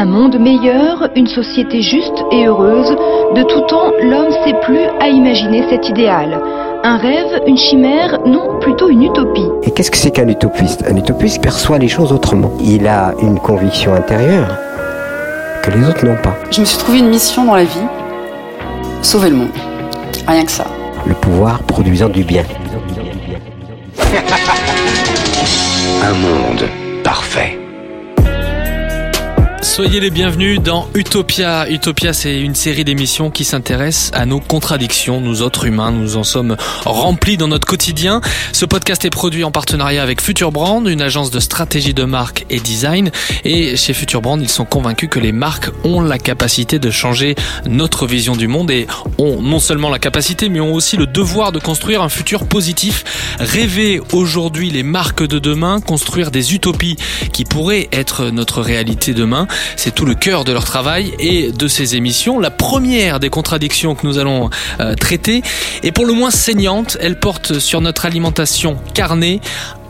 Un monde meilleur, une société juste et heureuse, de tout temps l'homme sait plus à imaginer cet idéal. Un rêve, une chimère, non, plutôt une utopie. Et qu'est-ce que c'est qu'un utopiste Un utopiste perçoit les choses autrement. Il a une conviction intérieure que les autres n'ont pas. Je me suis trouvé une mission dans la vie, sauver le monde. Rien que ça. Le pouvoir produisant du bien. Un monde parfait. Soyez les bienvenus dans Utopia. Utopia, c'est une série d'émissions qui s'intéresse à nos contradictions. Nous autres humains, nous en sommes remplis dans notre quotidien. Ce podcast est produit en partenariat avec Future Brand, une agence de stratégie de marque et design. Et chez Future Brand, ils sont convaincus que les marques ont la capacité de changer notre vision du monde et ont non seulement la capacité, mais ont aussi le devoir de construire un futur positif. Rêver aujourd'hui les marques de demain, construire des utopies qui pourraient être notre réalité demain. C'est tout le cœur de leur travail et de ces émissions. La première des contradictions que nous allons euh, traiter est pour le moins saignante. Elle porte sur notre alimentation carnée.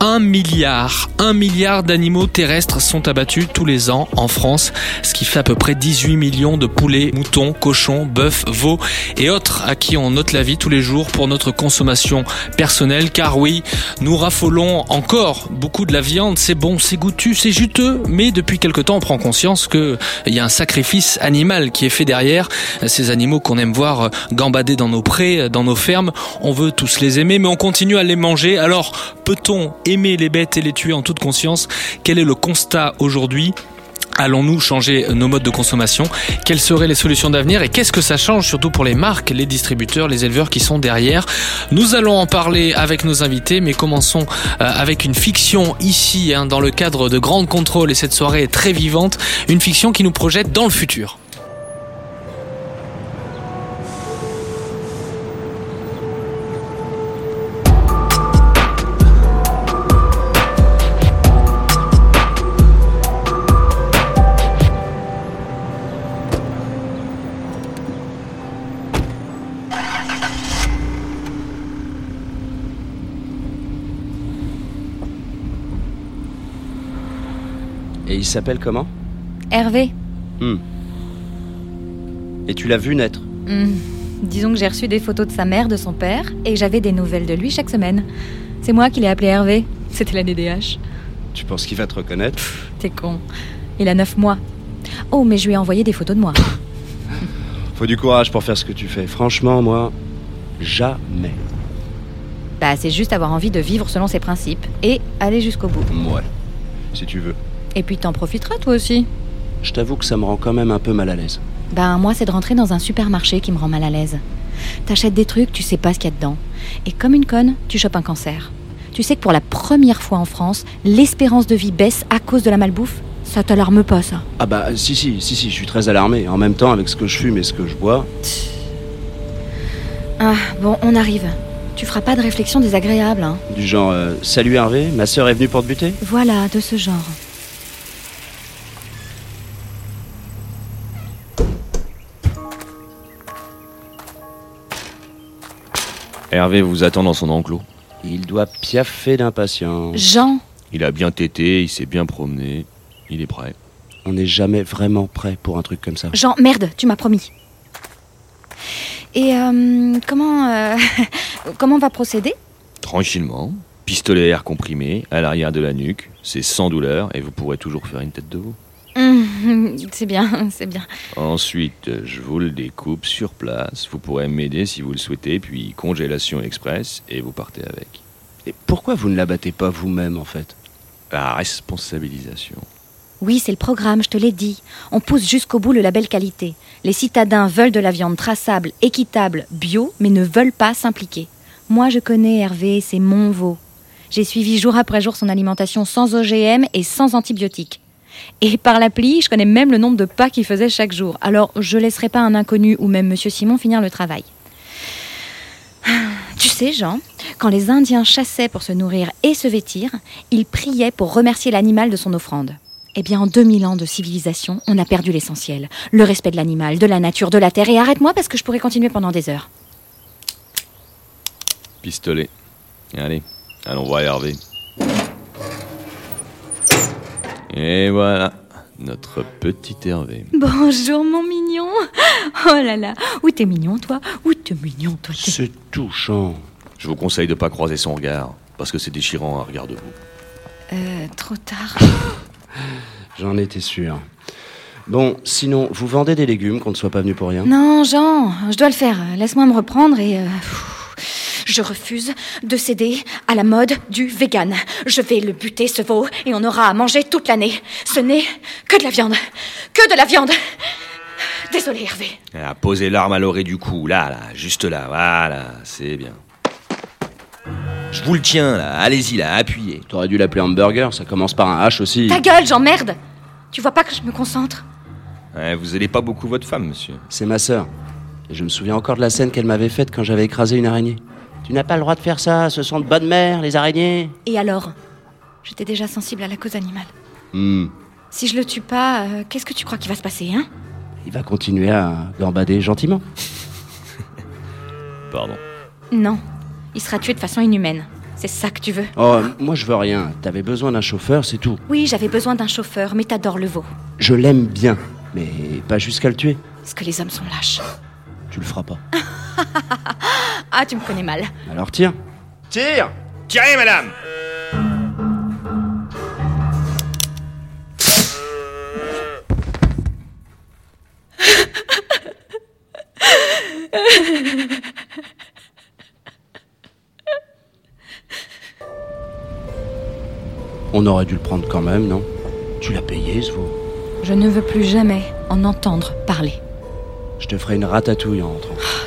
Un milliard, un milliard d'animaux terrestres sont abattus tous les ans en France, ce qui fait à peu près 18 millions de poulets, moutons, cochons, bœufs, veaux et autres à qui on note la vie tous les jours pour notre consommation personnelle. Car oui, nous raffolons encore beaucoup de la viande, c'est bon, c'est goûtu, c'est juteux, mais depuis quelque temps on prend conscience qu'il y a un sacrifice animal qui est fait derrière. Ces animaux qu'on aime voir gambader dans nos prés, dans nos fermes, on veut tous les aimer, mais on continue à les manger. Alors peut-on aimer les bêtes et les tuer en toute conscience. Quel est le constat aujourd'hui? Allons-nous changer nos modes de consommation? Quelles seraient les solutions d'avenir? Et qu'est-ce que ça change surtout pour les marques, les distributeurs, les éleveurs qui sont derrière? Nous allons en parler avec nos invités, mais commençons avec une fiction ici, hein, dans le cadre de Grande Contrôle, et cette soirée est très vivante, une fiction qui nous projette dans le futur. S'appelle comment Hervé. Hmm. Et tu l'as vu naître Hmm. Disons que j'ai reçu des photos de sa mère, de son père, et j'avais des nouvelles de lui chaque semaine. C'est moi qui l'ai appelé Hervé. C'était la DDH. Tu penses qu'il va te reconnaître T'es con. Il a 9 mois. Oh, mais je lui ai envoyé des photos de moi. Faut du courage pour faire ce que tu fais. Franchement, moi, jamais. Bah, c'est juste avoir envie de vivre selon ses principes et aller jusqu'au bout. Ouais, si tu veux. Et puis t'en profiteras toi aussi. Je t'avoue que ça me rend quand même un peu mal à l'aise. Ben, moi, c'est de rentrer dans un supermarché qui me rend mal à l'aise. T'achètes des trucs, tu sais pas ce qu'il y a dedans. Et comme une conne, tu chopes un cancer. Tu sais que pour la première fois en France, l'espérance de vie baisse à cause de la malbouffe? Ça t'alarme pas, ça? Ah bah si, si, si, si, je suis très alarmé. En même temps, avec ce que je fume et ce que je bois, Ah, bon, on arrive. Tu feras pas de réflexion désagréable, hein du genre euh, Salut Hervé, ma sœur est venue pour te buter? Voilà, de ce genre. Hervé vous attend dans son enclos. Il doit piaffer d'impatience. Jean Il a bien tété, il s'est bien promené. Il est prêt. On n'est jamais vraiment prêt pour un truc comme ça. Jean, merde, tu m'as promis. Et euh, comment euh, comment on va procéder? Tranquillement. Pistolet à air comprimé à l'arrière de la nuque. C'est sans douleur et vous pourrez toujours faire une tête de veau. Hum, C'est bien, c'est bien. Ensuite, je vous le découpe sur place. Vous pourrez m'aider si vous le souhaitez, puis congélation express et vous partez avec. Et pourquoi vous ne l'abattez pas vous-même en fait? La responsabilisation. Oui, c'est le programme, je te l'ai dit. On pousse jusqu'au bout le label qualité. Les citadins veulent de la viande traçable, équitable, bio, mais ne veulent pas s'impliquer. Moi, je connais Hervé, c'est mon veau. J'ai suivi jour après jour son alimentation sans OGM et sans antibiotiques. Et par l'appli, je connais même le nombre de pas qu'il faisait chaque jour. Alors, je laisserai pas un inconnu ou même Monsieur Simon finir le travail. Tu sais, Jean, quand les Indiens chassaient pour se nourrir et se vêtir, ils priaient pour remercier l'animal de son offrande. Eh bien, en 2000 ans de civilisation, on a perdu l'essentiel. Le respect de l'animal, de la nature, de la terre. Et arrête-moi parce que je pourrais continuer pendant des heures. Pistolet. Allez, allons voir Hervé. Et voilà. Notre petit Hervé. Bonjour mon mignon. Oh là là, où t'es mignon toi? Où t'es mignon toi? T'es- C'est touchant. Je vous conseille de pas croiser son regard, parce que c'est déchirant à regard de vous. Euh, trop tard. J'en étais sûr. Bon, sinon, vous vendez des légumes qu'on ne soit pas venu pour rien? Non, Jean, je dois le faire. Laisse-moi me reprendre et... euh, pff, Je refuse de céder à la mode du vegan. Je vais le buter, ce veau, et on aura à manger toute l'année. Ce n'est que de la viande. Que de la viande. Désolé, Hervé. Ah, posez l'arme à l'oreille du cou, là, là, juste là, voilà, c'est bien. Je vous le tiens, là, allez-y, là, appuyez. T'aurais dû l'appeler hamburger, ça commence par un H aussi. Ta gueule, j'emmerde Tu vois pas que je me concentre? Ouais, vous aidez pas beaucoup votre femme, monsieur. C'est ma sœur. Et je me souviens encore de la scène qu'elle m'avait faite quand j'avais écrasé une araignée. Tu n'as pas le droit de faire ça, ce sont de bonnes mères, les araignées. Et alors J'étais déjà sensible à la cause animale. Hmm. Si je le tue pas, euh, qu'est-ce que tu crois qui va se passer, hein? Il va continuer à gambader gentiment. Pardon. Non. Il sera tué de façon inhumaine. C'est ça que tu veux? Oh, moi je veux rien. T'avais besoin d'un chauffeur, c'est tout. Oui, j'avais besoin d'un chauffeur, mais t'adores le veau. Je l'aime bien, mais pas jusqu'à le tuer. Parce que les hommes sont lâches. Tu le feras pas. Ah, tu me connais mal. Alors tire. Tire Tirez, madame On aurait dû le prendre quand même, non? Tu l'as payé, ce veau. Je ne veux plus jamais en entendre parler. Je te ferai une ratatouille en rentrant.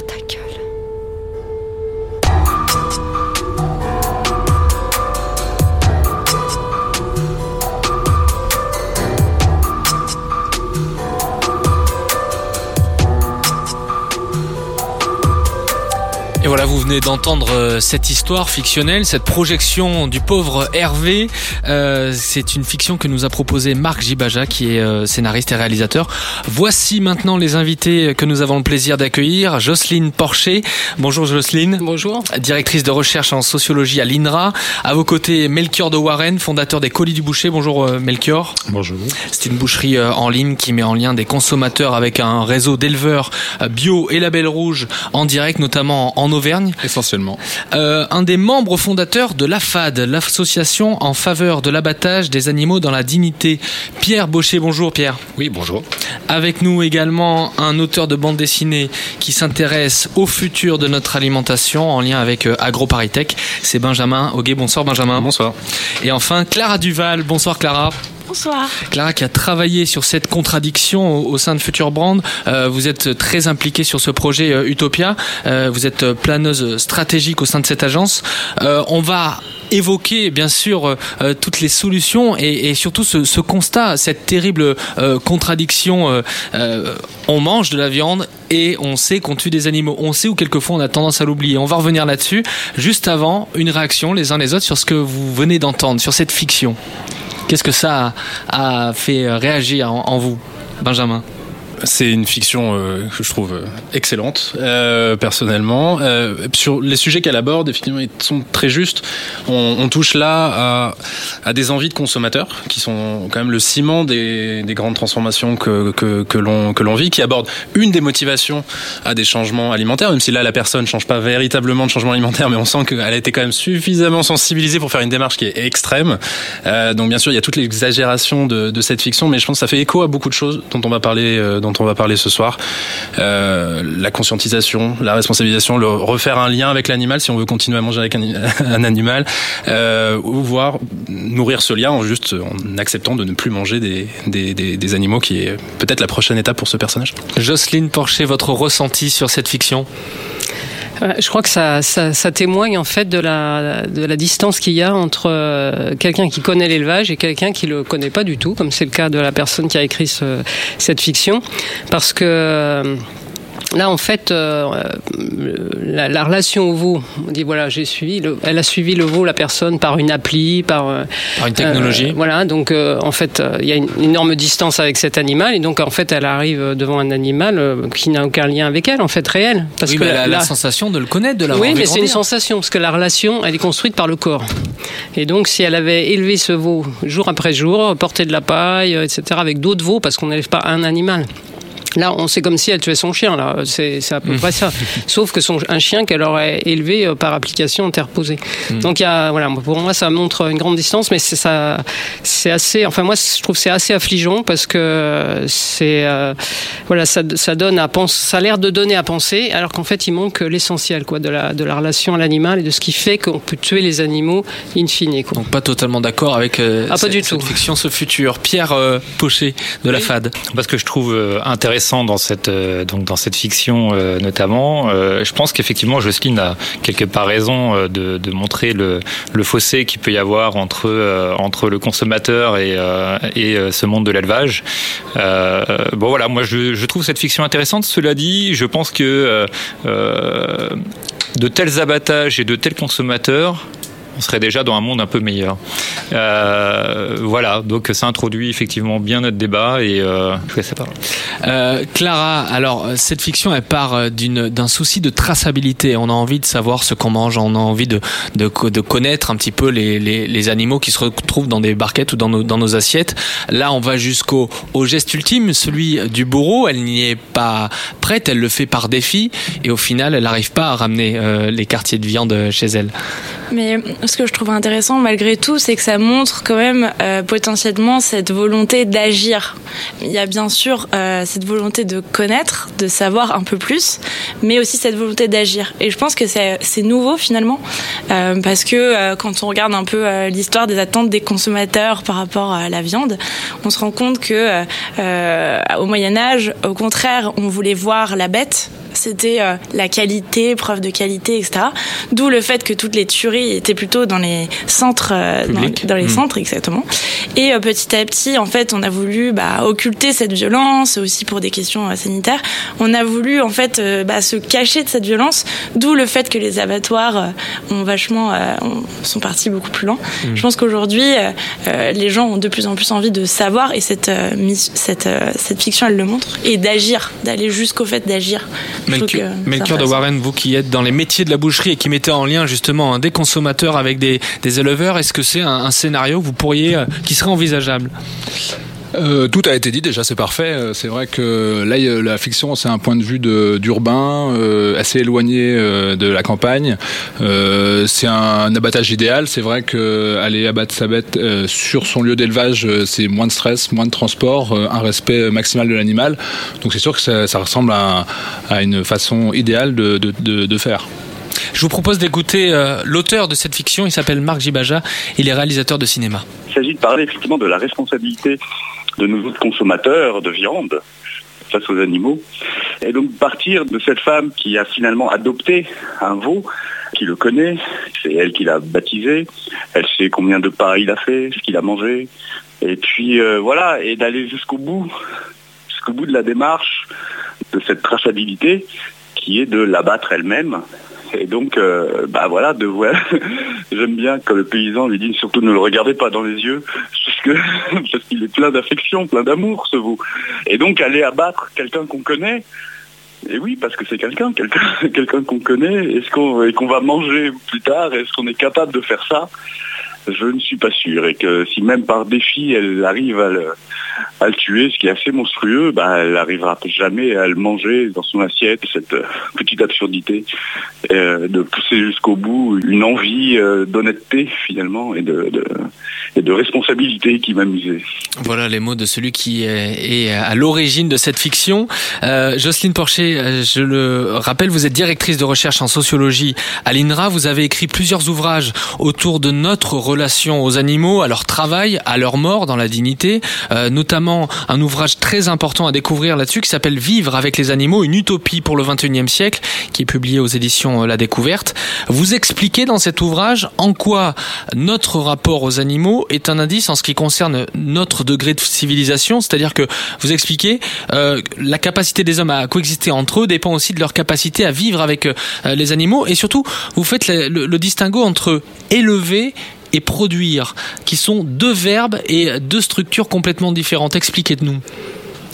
voilà, vous venez d'entendre euh, cette histoire fictionnelle, cette projection du pauvre Hervé. Euh, c'est une fiction que nous a proposée Marc Gibaja, qui est euh, scénariste et réalisateur. Voici maintenant les invités que nous avons le plaisir d'accueillir. Jocelyne Porcher. Bonjour Jocelyne. Bonjour. Directrice de recherche en sociologie à l'INRA. À vos côtés, Melchior de Warren, fondateur des Colis du Boucher. Bonjour euh, Melchior. Bonjour. C'est une boucherie euh, en ligne qui met en lien des consommateurs avec un réseau d'éleveurs euh, bio et label rouge en direct, notamment en Auvergne. Essentiellement. Euh, un des membres fondateurs de l'AFAD, l'association en faveur de l'abattage des animaux dans la dignité. Pierre Baucher, bonjour Pierre. Oui, bonjour. Avec nous également un auteur de bande dessinée qui s'intéresse au futur de notre alimentation en lien avec euh, AgroParisTech. C'est Benjamin Auguet. Bonsoir Benjamin. Bonsoir. Et enfin Clara Duval. Bonsoir Clara. Bonsoir. Clara qui a travaillé sur cette contradiction au, sein de Future Brand. Euh, vous êtes très impliquée sur ce projet euh, Utopia. Euh, vous êtes planeuse stratégique au sein de cette agence. On va évoquer bien sûr toutes les solutions et, surtout ce, ce constat, cette terrible contradiction. on mange de la viande et on sait qu'on tue des animaux. On sait ou quelquefois on a tendance à l'oublier. On va revenir là-dessus. Juste avant, une réaction les uns les autres sur ce que vous venez d'entendre, sur cette fiction. Qu'est-ce que ça a, fait réagir en, en vous, Benjamin? C'est une fiction euh, que je trouve euh, excellente, euh, personnellement. Sur les sujets qu'elle aborde, effectivement, ils sont très justes. On, touche là à, des envies de consommateurs, qui sont quand même le ciment des, des grandes transformations que, que, que l'on vit, qui aborde une des motivations à des changements alimentaires, même si là, la personne ne change pas véritablement de changement alimentaire, mais on sent qu'elle a été quand même suffisamment sensibilisée pour faire une démarche qui est extrême. Donc, bien sûr, il y a toute l'exagération de, de cette fiction, mais je pense que ça fait écho à beaucoup de choses dont on va parler, dont on va parler ce soir. Euh, la conscientisation, la responsabilisation, le refaire un lien avec l'animal si on veut continuer à manger avec un, animal, euh, ou voir nourrir ce lien en juste en acceptant de ne plus manger des, des, des, des animaux, qui est peut-être la prochaine étape pour ce personnage. Jocelyne Porcher, votre ressenti sur cette fiction? Je crois que ça, témoigne en fait de la, de la distance qu'il y a entre euh, quelqu'un qui connaît l'élevage et quelqu'un qui le connaît pas du tout, comme c'est le cas de la personne qui a écrit ce, cette fiction, parce que euh, Là, en fait, euh, la, la, relation au veau, on dit voilà, j'ai suivi, le, elle a suivi le veau, la personne, par une appli, par, euh, par une technologie. Euh, voilà, donc euh, en fait, il y a une énorme distance avec cet animal, et donc en fait, elle arrive devant un animal qui n'a aucun lien avec elle, en fait, réel. Parce oui, que elle a la, sensation de le connaître, de l'avoir Oui, mais c'est une sensation, parce que la relation, elle est construite par le corps. Et donc, si elle avait élevé ce veau jour après jour, porté de la paille, etc., avec d'autres veaux, parce qu'on n'élève pas un animal. Là, on sait comme si elle tuait son chien. Là, c'est à peu près ça. Sauf que son un chien qu'elle aurait élevé euh, par application interposée. Mm. Donc, il y a, voilà, pour moi, ça montre une grande distance, mais c'est ça, c'est assez. Enfin, moi, je trouve c'est assez affligeant parce que c'est, euh, voilà, ça, ça donne à penser, ça a l'air de donner à penser, alors qu'en fait, il manque l'essentiel, quoi, de la de la relation à l'animal et de ce qui fait qu'on peut tuer les animaux in fine. Quoi. Donc, pas totalement d'accord avec euh, ah, pas cette, du tout. fiction, ce futur. Pierre euh, Pochet de la FAD. Parce que je trouve intéressant dans cette euh, donc dans cette fiction euh, notamment. Euh, je pense qu'effectivement Jocelyne a quelque part raison de, montrer le, fossé qu'il peut y avoir entre entre le consommateur et, et ce monde de l'élevage. bon voilà, moi je, trouve cette fiction intéressante. Cela dit, je pense que de tels abattages et de tels consommateurs on serait déjà dans un monde un peu meilleur. Euh, voilà, donc ça introduit effectivement bien notre débat et euh, je sais pas. Euh, Clara, alors cette fiction elle part euh, d'une d'un souci de traçabilité. On a envie de savoir ce qu'on mange, on a envie de, de, de connaître un petit peu les, les, les, animaux qui se retrouvent dans des barquettes ou dans nos, dans nos assiettes. Là, on va jusqu'au au geste ultime, celui du bourreau. Elle n'y est pas prête, elle le fait par défi et au final, elle n'arrive pas à ramener euh, les quartiers de viande chez elle. Mais ce que je trouve intéressant malgré tout, c'est que ça montre quand même euh, potentiellement cette volonté d'agir. Il y a bien sûr euh, cette volonté de connaître, de savoir un peu plus, mais aussi cette volonté d'agir. Et je pense que c'est nouveau finalement, euh, parce que quand on regarde un peu l'histoire des attentes des consommateurs par rapport à la viande, on se rend compte que au Moyen Âge, au contraire, on voulait voir la bête c'était euh, la qualité, preuve de qualité, etc. D'où le fait que toutes les tueries étaient plutôt dans les centres, euh, dans, dans, les mmh. centres exactement. Et euh, petit à petit, en fait, on a voulu bah, occulter cette violence, aussi pour des questions sanitaires. On a voulu en fait bah, se cacher de cette violence, d'où le fait que les abattoirs ont vachement sont partis beaucoup plus loin. Mmh. Je pense qu'aujourd'hui, les gens ont de plus en plus envie de savoir, et cette cette cette fiction, elle le montre, et d'agir, d'aller jusqu'au fait d'agir Melchior, de Warren, vous qui êtes dans les métiers de la boucherie et qui mettez en lien justement des consommateurs avec des, des éleveurs, est-ce que c'est un, un, scénario que vous pourriez, euh, qui serait envisageable? Euh, tout a été dit déjà, c'est parfait. Euh, c'est vrai que là, la fiction, c'est un point de vue d'urbain, euh, assez éloigné euh, de la campagne. Euh, c'est un abattage idéal. C'est vrai que aller abattre sa bête sur son lieu d'élevage, c'est moins de stress, moins de transport, un respect maximal de l'animal. Donc c'est sûr que ça, ça ressemble à, à, une façon idéale de, de, de, de faire. Je vous propose d'écouter euh, l'auteur de cette fiction. Il s'appelle Marc Gibaja. Il est réalisateur de cinéma. Il s'agit de parler effectivement de la responsabilité de nos autres consommateurs de viande face aux animaux. Et donc partir de cette femme qui a finalement adopté un veau, qui le connaît, c'est elle qui l'a baptisé, elle sait combien de pas il a fait, ce qu'il a mangé, et puis euh, voilà, et d'aller jusqu'au bout, jusqu'au bout de la démarche de cette traçabilité qui est de l'abattre elle-même et donc, euh, bah voilà, de voir. J'aime bien que le paysan lui dise surtout ne le regardez pas dans les yeux, parce qu'il est plein d'affection, plein d'amour, ce vous. Et donc aller abattre quelqu'un qu'on connaît. Et oui, parce que c'est quelqu'un, quelqu'un, qu'on connaît, est-ce qu'on va manger plus tard, est-ce qu'on est capable de faire ça? Je ne suis pas sûr. Et que si même par défi, elle arrive à le, tuer, ce qui est assez monstrueux, bah, elle n'arrivera jamais à le manger dans son assiette, cette euh, petite absurdité, euh, de pousser jusqu'au bout une envie euh, d'honnêteté finalement et de, responsabilité qui m'amusait. Voilà les mots de celui qui est, à l'origine de cette fiction. Jocelyne Porcher, je le rappelle, vous êtes directrice de recherche en sociologie à l'INRA. Vous avez écrit plusieurs ouvrages autour de notre relation aux animaux, à leur travail, à leur mort dans la dignité. Euh, notamment un ouvrage très important à découvrir là-dessus qui s'appelle Vivre avec les animaux, une utopie pour le 21e siècle, qui est publié aux éditions euh, La Découverte. Vous expliquez dans cet ouvrage en quoi notre rapport aux animaux est un indice en ce qui concerne notre degré de civilisation, c'est-à-dire que vous expliquez euh, la capacité des hommes à coexister entre eux dépend aussi de leur capacité à vivre avec euh, les animaux et surtout vous faites le, le, le distinguo entre élever et produire, qui sont deux verbes et deux structures complètement différentes. Expliquez-nous.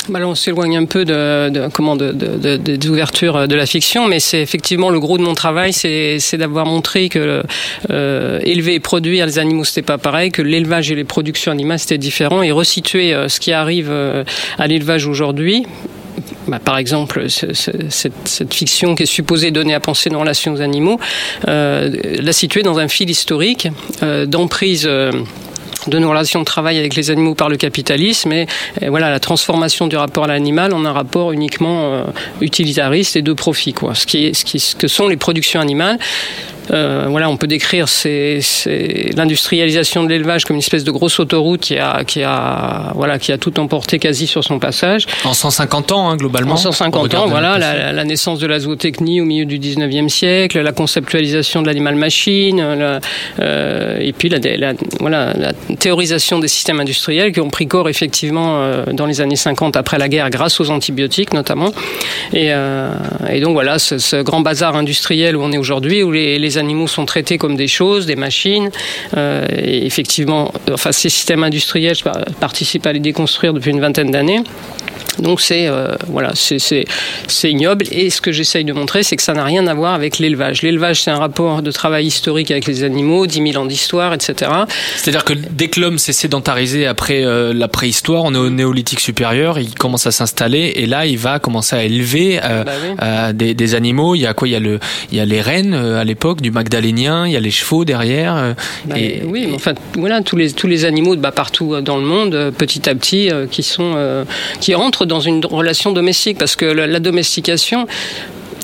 Bah on s'éloigne un peu de, comment de, de, des ouvertures de la fiction, mais c'est effectivement le gros de mon travail, c'est d'avoir montré que euh, élever et produire les animaux c'était pas pareil, que l'élevage et les productions animales c'était différent, et resituer euh, ce qui arrive euh, à l'élevage aujourd'hui, bah, par exemple, cette, fiction qui est supposée donner à penser nos relations aux animaux, euh, la situer dans un fil historique euh, d'emprise. Euh, de nos relations de travail avec les animaux par le capitalisme et, et voilà la transformation du rapport à l'animal en un rapport uniquement utilitariste et de profit quoi ce qui est ce qui ce que sont les productions animales euh, voilà, on peut décrire l'industrialisation de l'élevage comme une espèce de grosse autoroute qui a, qui a, voilà, qui a tout emporté quasi sur son passage. En 150 ans, hein, globalement. En 150 ans, voilà, la, la, naissance de la zootechnie au milieu du 19e siècle, la conceptualisation de l'animal-machine, euh, et puis la, la, voilà, la théorisation des systèmes industriels qui ont pris corps effectivement euh, dans les années 50 après la guerre grâce aux antibiotiques notamment. Et, et donc voilà, ce, ce, grand bazar industriel où on est aujourd'hui, où les, les animaux sont traités comme des choses, des machines. Euh, et effectivement, enfin, ces systèmes industriels, je participe à les déconstruire depuis une vingtaine d'années. Donc c'est euh, voilà, c'est ignoble. Et ce que j'essaye de montrer, c'est que ça n'a rien à voir avec l'élevage. L'élevage, c'est un rapport de travail historique avec les animaux, 10 000 ans d'histoire, etc. C'est-à-dire que dès que l'homme s'est sédentarisé après euh, la préhistoire, on est au néolithique supérieur, il commence à s'installer et là, il va commencer à élever euh, bah oui. des, des, animaux. Il y a quoi? Il y a le, il y a les rennes à l'époque du Magdalénien, il y a les chevaux derrière. Bah et, oui, mais enfin voilà, tous les tous les animaux bah, partout dans le monde, petit à petit, qui sont qui rentrent dans une relation domestique parce que la domestication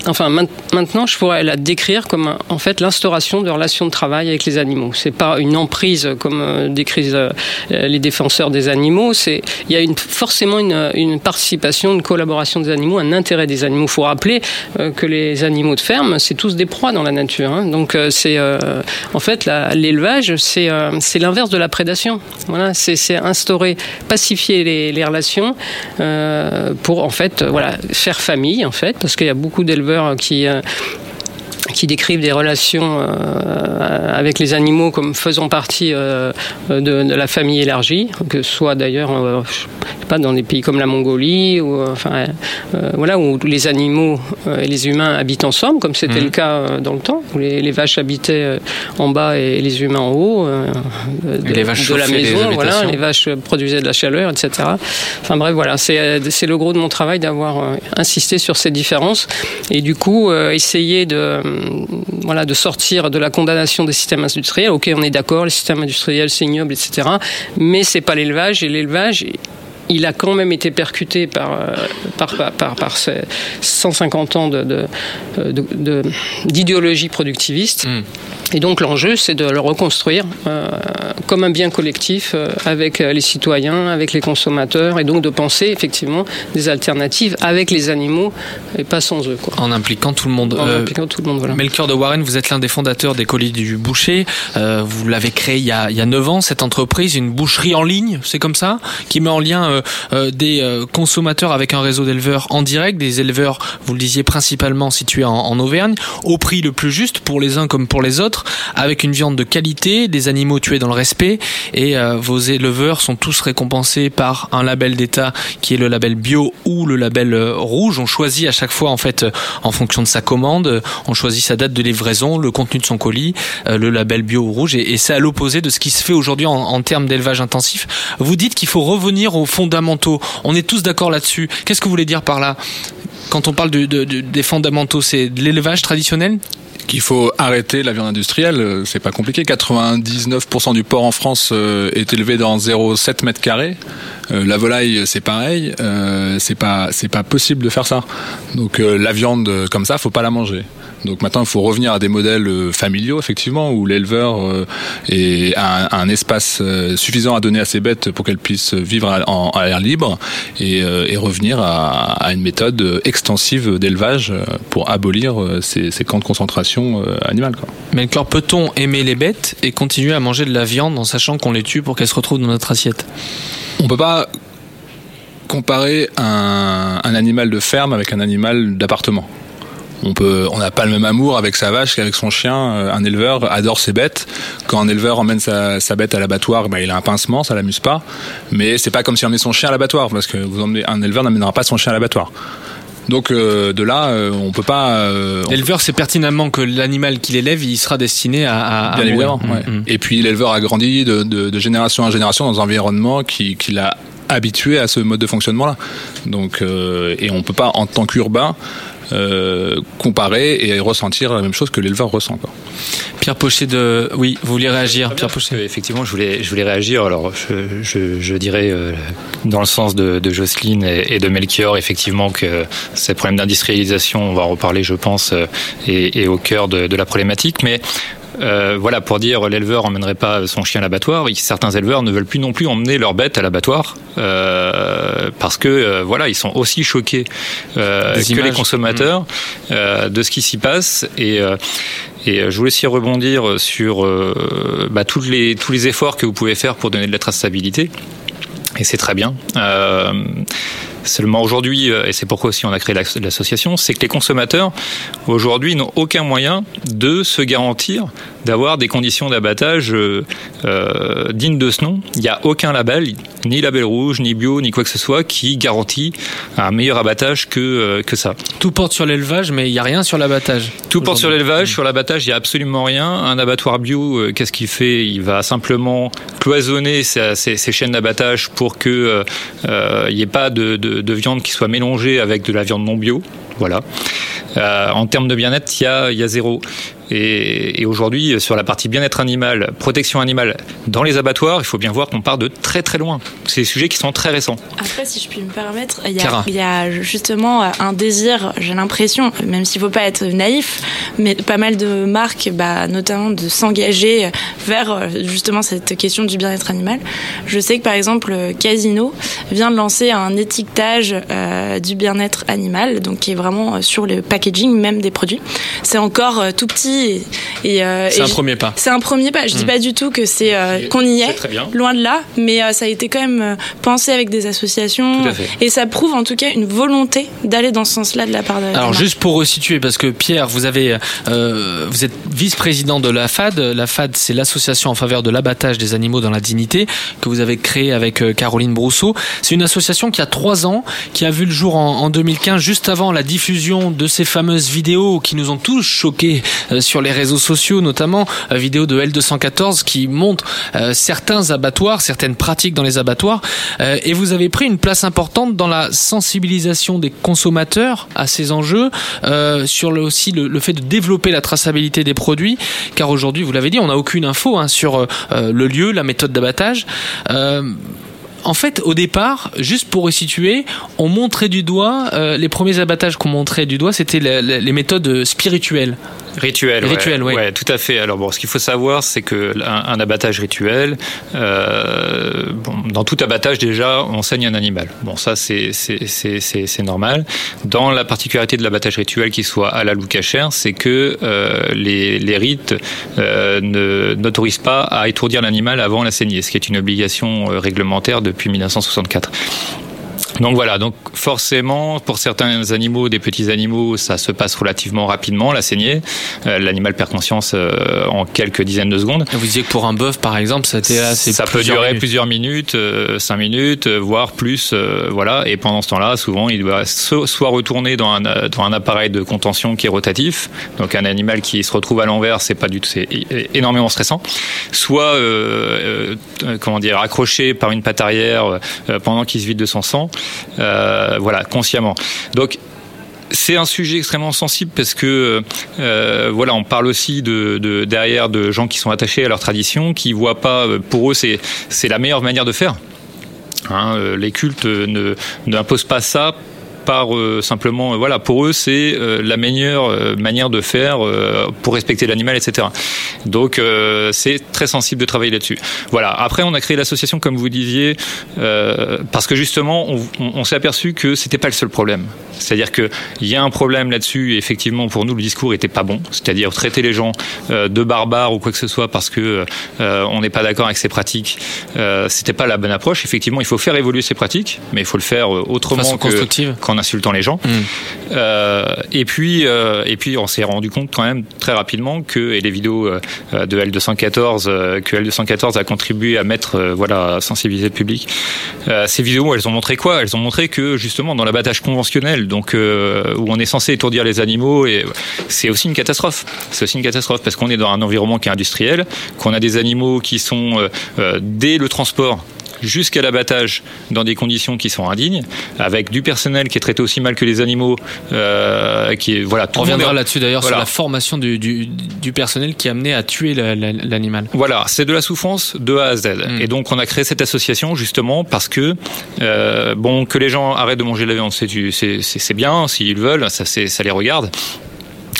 enfin maintenant je pourrais la décrire comme en fait l'instauration de relations de travail avec les animaux. C'est pas une emprise comme euh, décrivent euh, les défenseurs des animaux. C'est il y a une, forcément une, une, participation, une collaboration des animaux, un intérêt des animaux. Il faut rappeler euh, que les animaux de ferme c'est tous des proies dans la nature. Hein. Donc euh, c'est euh, en fait l'élevage c'est euh, c'est l'inverse de la prédation. Voilà, c'est instaurer, pacifier les, les relations pour en fait voilà faire famille en fait parce qu'il y a beaucoup d'éleveurs qui qui décrivent des relations euh, avec les animaux comme faisant partie euh, de, de, la famille élargie, que ce soit d'ailleurs euh, pas dans des pays comme la Mongolie ou enfin voilà où les animaux et les humains habitent ensemble, comme c'était mmh. le cas dans le temps où les, les, vaches habitaient en bas et les humains en haut de, les vaches de la maison. Voilà, les vaches produisaient de la chaleur, etc. Enfin bref, voilà, c'est le gros de mon travail d'avoir insisté sur ces différences et du coup essayer de voilà, de sortir de la condamnation des systèmes industriels. Ok, on est d'accord, les systèmes industriels c'est ignoble, etc. Mais c'est pas l'élevage et l'élevage il a quand même été percuté par, par, par, par, par ces 150 ans d'idéologie de, de, de, productiviste. Mm. Et donc l'enjeu, c'est de le reconstruire euh, comme un bien collectif euh, avec les citoyens, avec les consommateurs, et donc de penser effectivement des alternatives avec les animaux et pas sans eux. Quoi. En impliquant tout le monde. En euh, impliquant tout le monde, voilà. Melchior de Warren, vous êtes l'un des fondateurs des colis du boucher. Euh, vous l'avez créé il y, a, il y a 9 ans, cette entreprise, une boucherie en ligne, c'est comme ça, qui met en lien euh, des consommateurs avec un réseau d'éleveurs en direct, des éleveurs, vous le disiez, principalement situés en, en Auvergne, au prix le plus juste pour les uns comme pour les autres avec une viande de qualité, des animaux tués dans le respect et euh, vos éleveurs sont tous récompensés par un label d'État qui est le label bio ou le label euh, rouge. On choisit à chaque fois en fait en fonction de sa commande, on choisit sa date de livraison, le contenu de son colis, euh, le label bio ou rouge et, et c'est à l'opposé de ce qui se fait aujourd'hui en, en termes d'élevage intensif. Vous dites qu'il faut revenir aux On est tous d'accord là-dessus. Qu'est-ce que vous voulez dire par là quand on parle de, de, de, des fondamentaux, c'est de l'élevage traditionnel qu'il faut arrêter la viande industrielle, c'est pas compliqué. 99% du porc en France est élevé dans 0,7 mètres carrés. La volaille, c'est pareil. C'est pas, c'est pas possible de faire ça. Donc la viande comme ça, faut pas la manger. Donc maintenant, il faut revenir à des modèles euh, familiaux, effectivement, où l'éleveur euh, a un, espace euh, suffisant à donner à ses bêtes pour qu'elles puissent vivre à, l'air libre et, revenir à, une méthode extensive d'élevage pour abolir ces, camps de concentration animale. Mais alors, peut-on aimer les bêtes et continuer à manger de la viande en sachant qu'on les tue pour qu'elles se retrouvent dans notre assiette? On peut pas comparer un, un animal de ferme avec un animal d'appartement on peut, on n'a pas le même amour avec sa vache qu'avec son chien. Euh, un éleveur adore ses bêtes. Quand un éleveur emmène sa, bête à l'abattoir, bah, il a un pincement, ça l'amuse pas. Mais c'est pas comme si on emmenait son chien à l'abattoir, parce que vous emmenez, un éleveur n'amènera pas son chien à l'abattoir. Donc euh, de là, euh, on peut pas. l'éleveur sait pertinemment que l'animal qu'il élève, il sera destiné à. Bien évidemment. Mm, mm. Et puis l'éleveur a grandi de, génération en génération dans un environnement qui, qui l'a habitué à ce mode de fonctionnement-là. Donc et on peut pas en tant qu'urbain euh, comparer et ressentir la même chose que l'éleveur ressent. Quoi. Pierre Pochet de, oui, vous voulez réagir, Pierre Pochet. Effectivement, je voulais, je voulais réagir. Alors, je, dirais euh, dans le sens de, Jocelyne et, de Melchior, effectivement que ces problèmes d'industrialisation, on va en reparler, je pense, euh, est, au cœur de, de la problématique. Mais euh, voilà, pour dire l'éleveur emmènerait pas son chien à l'abattoir. Certains éleveurs ne veulent plus non plus emmener leur bête à l'abattoir euh, parce que euh, voilà, ils sont aussi choqués que les consommateurs mmh. de ce qui s'y passe et et je voulais aussi rebondir sur bah, tous les tous les efforts que vous pouvez faire pour donner de la traçabilité. Et c'est très bien. Seulement aujourd'hui, euh, et c'est pourquoi aussi on a créé l'association, c'est que les consommateurs aujourd'hui n'ont aucun moyen de se garantir d'avoir des conditions d'abattage euh, euh, dignes de ce nom. Il n'y a aucun label, ni label rouge, ni bio, ni quoi que ce soit, qui garantit un meilleur abattage que, que ça. Tout porte sur l'élevage, mais il n'y a rien sur l'abattage. Tout porte sur l'élevage, sur l'abattage, il n'y a absolument rien. Un abattoir bio, qu'est-ce qu'il fait? Il va simplement cloisonner ses, chaînes d'abattage pour qu'il n'y ait pas de de, viande qui soit mélangée avec de la viande non bio. Voilà. Euh, en termes de bien-être, il y a zéro. Et, aujourd'hui, sur la partie bien-être animal, protection animale dans les abattoirs, il faut bien voir qu'on part de très très loin. C'est des sujets qui sont très récents. Après, si je puis me permettre, il y a, justement un désir, j'ai l'impression, même s'il ne faut pas être naïf, mais pas mal de marques, bah, notamment de s'engager vers justement cette question du bien-être animal. Je sais que par exemple, Casino vient de lancer un étiquetage euh, du bien-être animal, donc qui est vraiment sur le packaging même des produits. C'est encore euh, tout petit et, euh, c'est un premier pas. C'est un premier pas. Je dis hmm. pas du tout que c'est euh, qu'on y est, loin de là, mais euh, ça a été quand même pensé avec des associations et ça prouve en tout cas une volonté d'aller dans ce sens-là de la part de. Alors juste pour resituer, parce que Pierre, vous avez, vous êtes vice-président de la FAD. La FAD, c'est l'association en faveur de l'abattage des animaux dans la dignité que vous avez créée avec Caroline Brousseau. C'est une association qui a trois ans, qui a vu le jour en, en 2015, juste avant la diffusion de ces fameuses vidéos qui nous ont tous choqués sur les réseaux sociaux, notamment euh, vidéo de L214 qui montre euh, certains abattoirs, certaines pratiques dans les abattoirs. Euh, et vous avez pris une place importante dans la sensibilisation des consommateurs à ces enjeux, sur le, aussi le, fait de développer la traçabilité des produits, car aujourd'hui, vous l'avez dit, on n'a aucune info hein, sur le lieu, la méthode d'abattage en fait, au départ, juste pour resituer, on montrait du doigt, les premiers abattages qu'on montrait du doigt, c'était les méthodes spirituelles. Rituel, rituel, ouais, ouais. tout à fait. Alors bon, ce qu'il faut savoir, c'est que un, abattage rituel, euh, bon, dans tout abattage déjà, on saigne un animal. Bon, ça c'est c'est normal. Dans la particularité de l'abattage rituel, qui soit à la loup cachère, c'est que euh, les, les rites euh, n'autorisent pas à étourdir l'animal avant la saignée, ce qui est une obligation euh, réglementaire depuis 1964. Donc voilà, donc forcément, pour certains animaux, des petits animaux, ça se passe relativement rapidement, la saignée. Euh, l'animal perd conscience euh, en quelques dizaines de secondes. Vous disiez que pour un bœuf, par exemple, ça, ça peut durer plusieurs minutes, euh, cinq minutes, voire plus, voilà. Et pendant ce temps-là, souvent, il doit soit retourner dans un, dans un appareil de contention qui est rotatif, donc un animal qui se retrouve à l'envers, c'est pas du tout, c'est énormément stressant. Soit, comment dire, accroché par une patte arrière pendant qu'il se vide de son sang. Euh, voilà, consciemment. Donc c'est un sujet extrêmement sensible parce que euh, voilà, on parle aussi de, derrière de gens qui sont attachés à leur tradition, qui voient pas, pour eux, c'est la meilleure manière de faire. Hein, euh, les cultes ne n'imposent pas ça par simplement, voilà, pour eux, c'est la meilleure manière de faire pour respecter l'animal, etc. Donc, c'est très sensible de travailler là-dessus. Voilà. Après, on a créé l'association, comme vous disiez, parce que justement, on, on s'est aperçu que c'était pas le seul problème. C'est-à-dire qu'il y a un problème là-dessus. Et effectivement, pour nous, le discours était pas bon. C'est-à-dire traiter les gens de barbares ou quoi que ce soit parce que on n'est pas d'accord avec ces pratiques. c'était pas la bonne approche. Effectivement, il faut faire évoluer ces pratiques, mais il faut le faire autrement qu'en insultant les gens. Euh, et puis, euh, et puis, on s'est rendu compte quand même très rapidement que et les vidéos euh, de L214 que L214 a contribué à mettre, voilà, à sensibiliser le public. ces vidéos, elles ont montré quoi? Elles ont montré que justement dans l'abattage conventionnel, donc où on est censé étourdir les animaux, et c'est aussi une catastrophe. C'est aussi une catastrophe parce qu'on est dans un environnement qui est industriel, qu'on a des animaux qui sont dès le transport jusqu'à l'abattage dans des conditions qui sont indignes, avec du personnel qui est traité aussi mal que les animaux, euh, qui est voilà. On reviendra là-dessus d'ailleurs sur la formation du, du, du, personnel qui a amené à tuer l'animal. Voilà, c'est de la souffrance de A à Z. Hmm. Et donc on a créé cette association justement parce que euh, bon que les gens arrêtent de manger la viande, c'est bien s'ils veulent, ça, ça les regarde.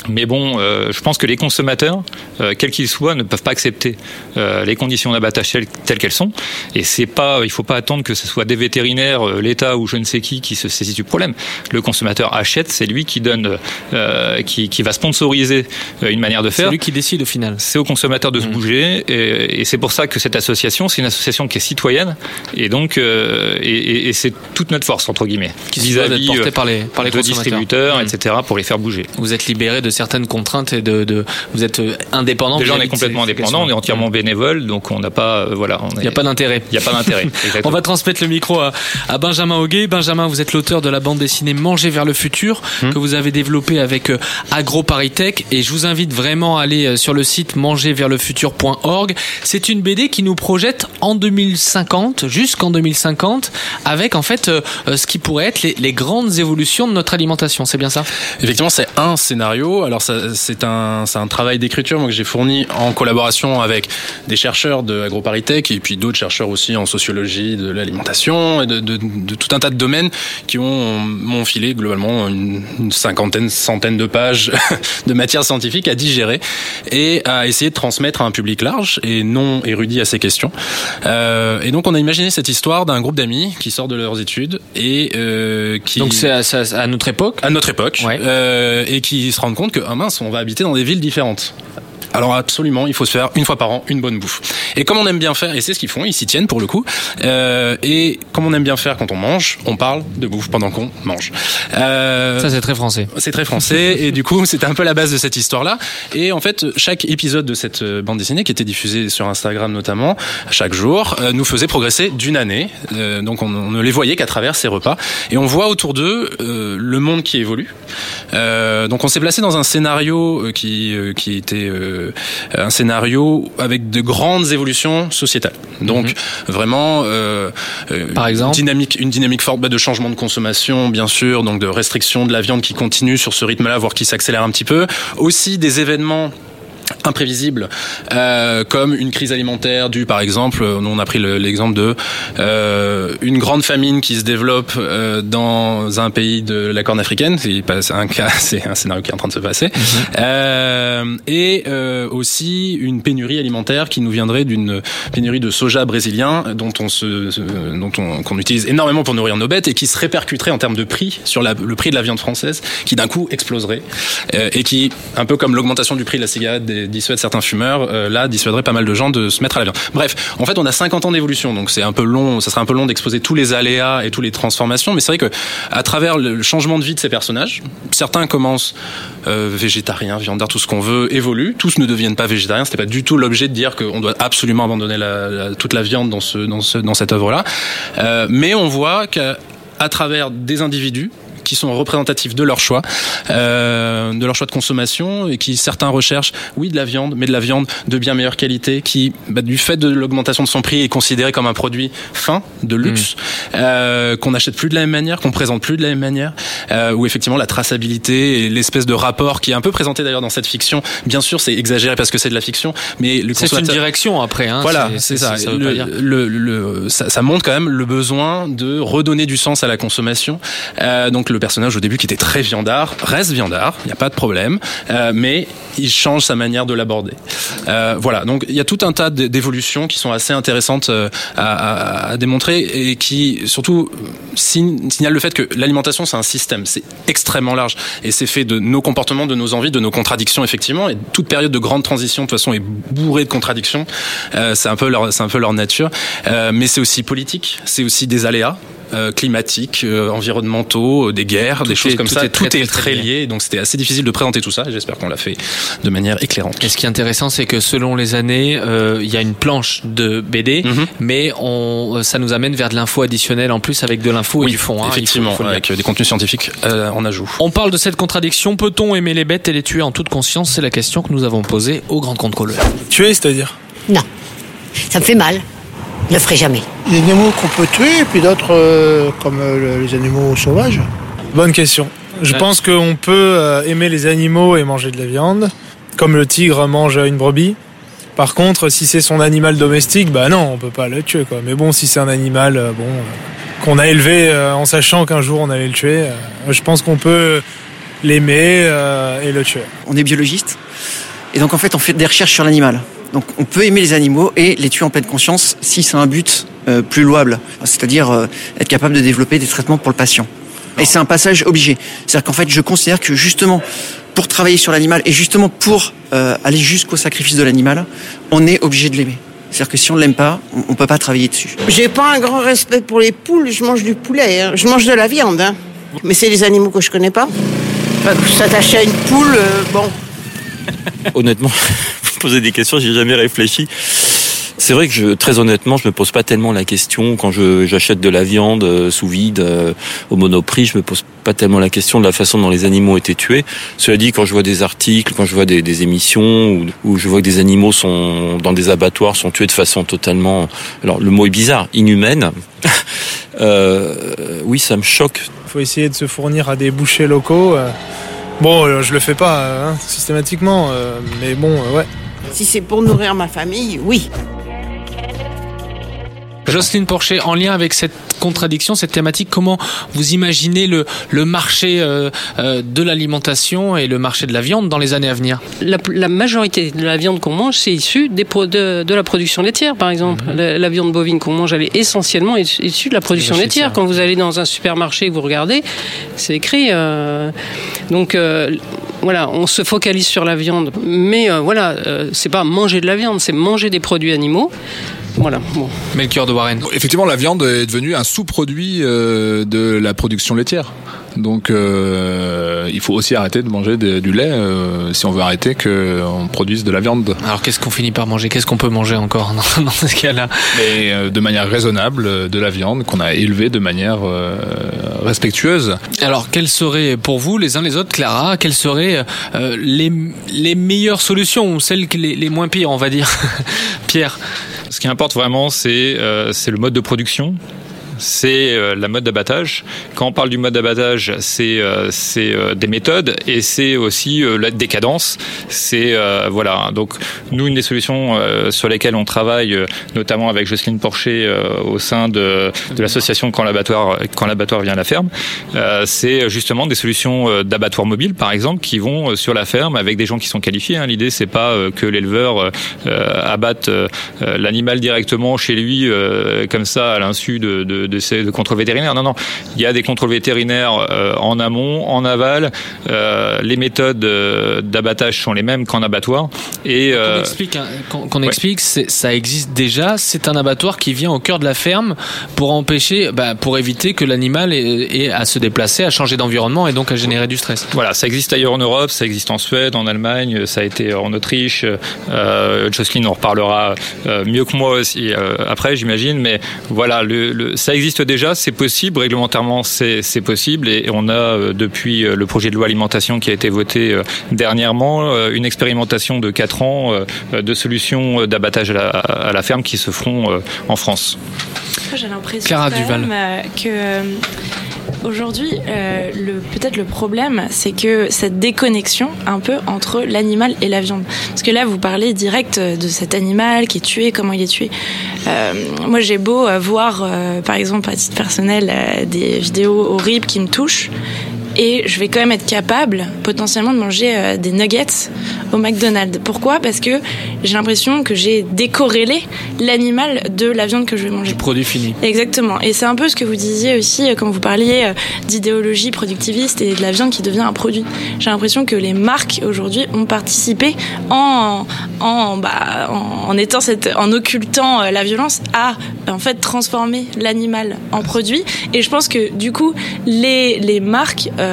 Mais bon, euh, je pense que les consommateurs, euh, quels qu'ils soient, ne peuvent pas accepter euh, les conditions d'abattage telles, qu'elles sont. Et c'est pas, il faut pas attendre que ce soit des vétérinaires, l'État ou je ne sais qui qui se saisissent du problème. Le consommateur achète, c'est lui qui donne, qui, qui, va sponsoriser une manière de faire. C'est lui qui décide au final. C'est au consommateur de se mmh. bouger, et, et c'est pour ça que cette association, c'est une association qui est citoyenne, et donc, et, et c'est toute notre force entre guillemets, qui vis-à-vis par les, par les distributeurs, mmh. etc., pour les faire bouger. Vous êtes libéré de certaines contraintes et de, de vous êtes euh, indépendant. Déjà, on est complètement indépendant, on est entièrement bénévole, donc on n'a pas, euh, voilà, il n'y a pas d'intérêt. Il n'y a pas d'intérêt. on va transmettre le micro à, à Benjamin Hoguet. Benjamin, vous êtes l'auteur de la bande dessinée Manger vers le futur hmm. que vous avez développée avec euh, AgroParisTech et je vous invite vraiment à aller sur le site mangerverslefutur.org. C'est une BD qui nous projette en 2050, jusqu'en 2050, avec en fait ce qui pourrait être les, les grandes évolutions de notre alimentation. C'est bien ça? Effectivement, c'est un scénario alors c'est un, un travail d'écriture que j'ai fourni en collaboration avec des chercheurs de AgroParisTech et puis d'autres chercheurs aussi en sociologie de l'alimentation et de, de, de, tout un tas de domaines qui ont m'ont filé globalement une, une, cinquantaine, centaine de pages de matière scientifique à digérer et à essayer de transmettre à un public large et non érudit à ces questions. Euh, et donc on a imaginé cette histoire d'un groupe d'amis qui sort de leurs études et euh, qui donc c'est à, à, notre époque à notre époque ouais. euh, et qui se rendent compte que ah mince, on va habiter dans des villes différentes. Alors absolument, il faut se faire une fois par an une bonne bouffe. Et comme on aime bien faire, et c'est ce qu'ils font, ils s'y tiennent pour le coup. Euh, et comme on aime bien faire quand on mange, on parle de bouffe pendant qu'on mange. Euh, Ça c'est très français. C'est très français et du coup c'était un peu la base de cette histoire-là. Et en fait chaque épisode de cette euh, bande dessinée qui était diffusée sur Instagram notamment chaque jour euh, nous faisait progresser d'une année. Euh, donc on, on, ne les voyait qu'à travers ces repas et on voit autour d'eux euh, le monde qui évolue. donc on s'est placé dans un scénario qui qui était euh, un scénario avec de grandes évolutions sociétales. Donc mhm. vraiment, euh, euh, par exemple, dynamique, une dynamique forte bah, de changement de consommation, bien sûr, donc de restriction de la viande qui continue sur ce rythme-là, voire qui s'accélère un petit peu. Aussi des événements imprévisibles euh, comme une crise alimentaire due par exemple on a pris l'exemple de euh, une grande famine qui se développe euh, dans un pays de la corne africaine c'est un cas c'est un scénario qui est en train de se passer mm-hmm. et aussi une pénurie alimentaire qui nous viendrait d'une pénurie de soja brésilien dont on se dont on qu'on utilise énormément pour nourrir nos bêtes et qui se répercuterait en termes de prix sur la, le prix de la viande française qui d'un coup exploserait et qui un peu comme l'augmentation du prix de la cigarette des dissuade certains fumeurs, euh, là dissuaderait pas mal de gens de se mettre à la viande. Bref, en fait, on a 50 ans d'évolution, donc c'est un peu long, ça serait un peu long d'exposer tous les aléas et toutes les transformations, mais c'est vrai que à travers le changement de vie de ces personnages, certains commencent euh, végétariens, viandards, tout ce qu'on veut, évoluent, tous ne deviennent pas végétariens. C'était pas du tout l'objet de dire qu'on doit absolument abandonner toute la viande dans ce dans ce dans cette œuvre-là, euh, mais on voit qu'à travers des individus qui sont représentatifs de leur choix, euh, de leur choix de consommation et qui certains recherchent, oui, de la viande, mais de la viande de bien meilleure qualité, qui, bah, du fait de l'augmentation de son prix, est considéré comme un produit fin, de luxe, mmh. euh, qu'on n'achète plus de la même manière, qu'on présente plus de la même manière, euh, où effectivement la traçabilité et l'espèce de rapport qui est un peu présenté d'ailleurs dans cette fiction. Bien sûr, c'est exagéré parce que c'est de la fiction, mais le c'est une direction après. Hein, voilà, c'est ça. Ça, le, le, le, ça, ça, montre quand même le besoin de redonner du sens à la consommation. Euh, donc le personnage au début qui était très viandard reste viandard, il n'y a pas de problème, euh, mais il change sa manière de l'aborder. Euh, voilà, donc il y a tout un tas d'évolutions qui sont assez intéressantes euh, à, démontrer et qui surtout signalent le fait que l'alimentation c'est un système, c'est extrêmement large et c'est fait de nos comportements, de nos envies, de nos contradictions effectivement. Et toute période de grande transition de toute façon est bourrée de contradictions. C'est un peu leur, c'est un peu leur nature, mais c'est aussi politique, c'est aussi des aléas. Euh, climatiques, euh, environnementaux, euh, des guerres, tout des choses est, comme tout ça. Est très, tout est très, très, très lié, donc c'était assez difficile de présenter tout ça. J'espère qu'on l'a fait de manière éclairante. Et ce qui est intéressant, c'est que selon les années, euh, il y a une planche de BD, Mhm. mm -hmm. mais on, ça nous amène vers de l'info additionnelle en plus avec de l'info oui, et du fond. Hein, effectivement, il faut, il faut avec des contenus scientifiques euh, en ajout. On parle de cette contradiction. Peut-on aimer les bêtes et les tuer en toute conscience? C'est la question que nous avons posée au grand contrôleur. Tuer, c'est-à-dire? Non. Ça me fait mal. Je ne le ferai jamais. Il y a des animaux qu'on peut tuer, et puis d'autres euh, comme euh, les animaux sauvages. Bonne question. Je ouais. pense qu'on peut euh, aimer les animaux et manger de la viande, comme le tigre mange une brebis. Par contre, si c'est son animal domestique, bah non, on peut pas le tuer, quoi. Mais bon, si c'est un animal, euh, bon, qu'on a élevé euh, en sachant qu'un jour on allait le tuer, euh, je pense qu'on peut l'aimer euh, et le tuer. On est biologiste, et donc en fait, on fait des recherches sur l'animal. Donc on peut aimer les animaux et les tuer en pleine conscience si c'est un but euh, plus louable, c'est-à-dire euh, être capable de développer des traitements pour le patient. Et c'est un passage obligé. C'est-à-dire qu'en fait, je considère que justement, pour travailler sur l'animal et justement pour euh, aller jusqu'au sacrifice de l'animal, on est obligé de l'aimer. C'est-à-dire que si on ne l'aime pas, on ne peut pas travailler dessus. J'ai pas un grand respect pour les poules, je mange du poulet, hein. je mange de la viande. Hein. Mais c'est des animaux que je connais pas. S'attacher à une poule, euh, bon. Honnêtement, posez des questions, j'ai jamais réfléchi. C'est vrai que je, très honnêtement, je me pose pas tellement la question quand j'achète de la viande euh, sous vide euh, au monoprix. Je me pose pas tellement la question de la façon dont les animaux ont été tués. Cela dit, quand je vois des articles, quand je vois des, émissions où, je vois que des animaux sont dans des abattoirs sont tués de façon totalement, alors le mot est bizarre, inhumaine. euh, oui, ça me choque. Il faut essayer de se fournir à des bouchers locaux. Bon, je le fais pas hein, systématiquement, mais bon, ouais. Si c'est pour nourrir ma famille, oui. Jocelyne Porcher, en lien avec cette contradiction, cette thématique, comment vous imaginez le, le marché euh, euh, de l'alimentation et le marché de la viande dans les années à venir? La, la majorité de la viande qu'on mange, c'est issu des pro de, de, la production laitière, par exemple. Mm -hmm. la, la, viande bovine qu'on mange, elle est essentiellement issue de la production laitière. Quand vous allez dans un supermarché, vous regardez, c'est écrit. Euh, donc voilà, on se focalise sur la viande, mais voilà, c'est pas manger de la viande, c'est manger des produits animaux. Voilà. Bon. Melchior de Warren. Effectivement, la viande est devenue un sous-produit euh, de la production laitière. Donc, euh, il faut aussi arrêter de manger de, du lait euh, si on veut arrêter qu'on produise de la viande. Alors, qu'est-ce qu'on finit par manger? Qu'est-ce qu'on peut manger encore dans, dans ce cas-là? Mais euh, de manière raisonnable, de la viande qu'on a élevée de manière euh, respectueuse. Alors, quelles seraient pour vous, les uns les autres, Clara, quelles seraient euh, les, les meilleures solutions ou celles les, les moins pires, on va dire? Pierre ce qui importe vraiment, c'est euh, le mode de production c'est euh, la mode d'abattage. Quand on parle du mode d'abattage, c'est euh, euh, des méthodes et c'est aussi la décadence. C'est voilà. Donc nous, une des solutions sur lesquelles on travaille, notamment avec Jocelyne Porcher au sein de, de l'association Quand l'abattoir quand l'abattoir vient à la ferme, c'est justement des solutions d'abattoir mobile, par exemple, qui vont sur la ferme avec des gens qui sont qualifiés. Hein. L'idée, c'est pas que l'éleveur abatte l'animal directement chez lui comme ça à l'insu de, de de, de, de contrôle vétérinaire. Non, non. Il y a des contrôles vétérinaires euh, en amont, en aval. Euh, les méthodes d'abattage sont les mêmes qu'en abattoir. Et qu'on explique, hein, qu'on ouais. explique, ça existe déjà. C'est un abattoir qui vient au cœur de la ferme pour empêcher, bah, pour éviter que l'animal ait, ait, à se déplacer, à changer d'environnement et donc à générer du stress. Voilà, ça existe ailleurs en Europe, ça existe en Suède, en Allemagne, ça a été en Autriche. Euh, Jocelyne en reparlera mieux que moi aussi après, j'imagine. Mais voilà, le, le, ça existe déjà, c'est possible, réglementairement c'est possible et on a euh, depuis le projet de loi alimentation qui a été voté dernièrement une expérimentation de 4 ans de solutions d'abattage à, la ferme qui se feront en France. J'ai l'impression que Aujourd'hui, euh, peut-être le problème, c'est que cette déconnexion un peu entre l'animal et la viande. Parce que là, vous parlez direct de cet animal qui est tué, comment il est tué. Euh, moi, j'ai beau voir, par exemple, à titre personnel, des vidéos horribles qui me touchent et je vais quand même être capable potentiellement de manger euh, des nuggets au McDonald's. Pourquoi? Parce que j'ai l'impression que j'ai décorrélé l'animal de la viande que je vais manger. Du produit fini. Exactement. Et c'est un peu ce que vous disiez aussi euh, quand vous parliez euh, d'idéologie productiviste et de la viande qui devient un produit. J'ai l'impression que les marques aujourd'hui ont participé en en, bah, en, en étant cette, en occultant la violence à en fait transformer l'animal en produit. Et je pense que du coup les les marques euh,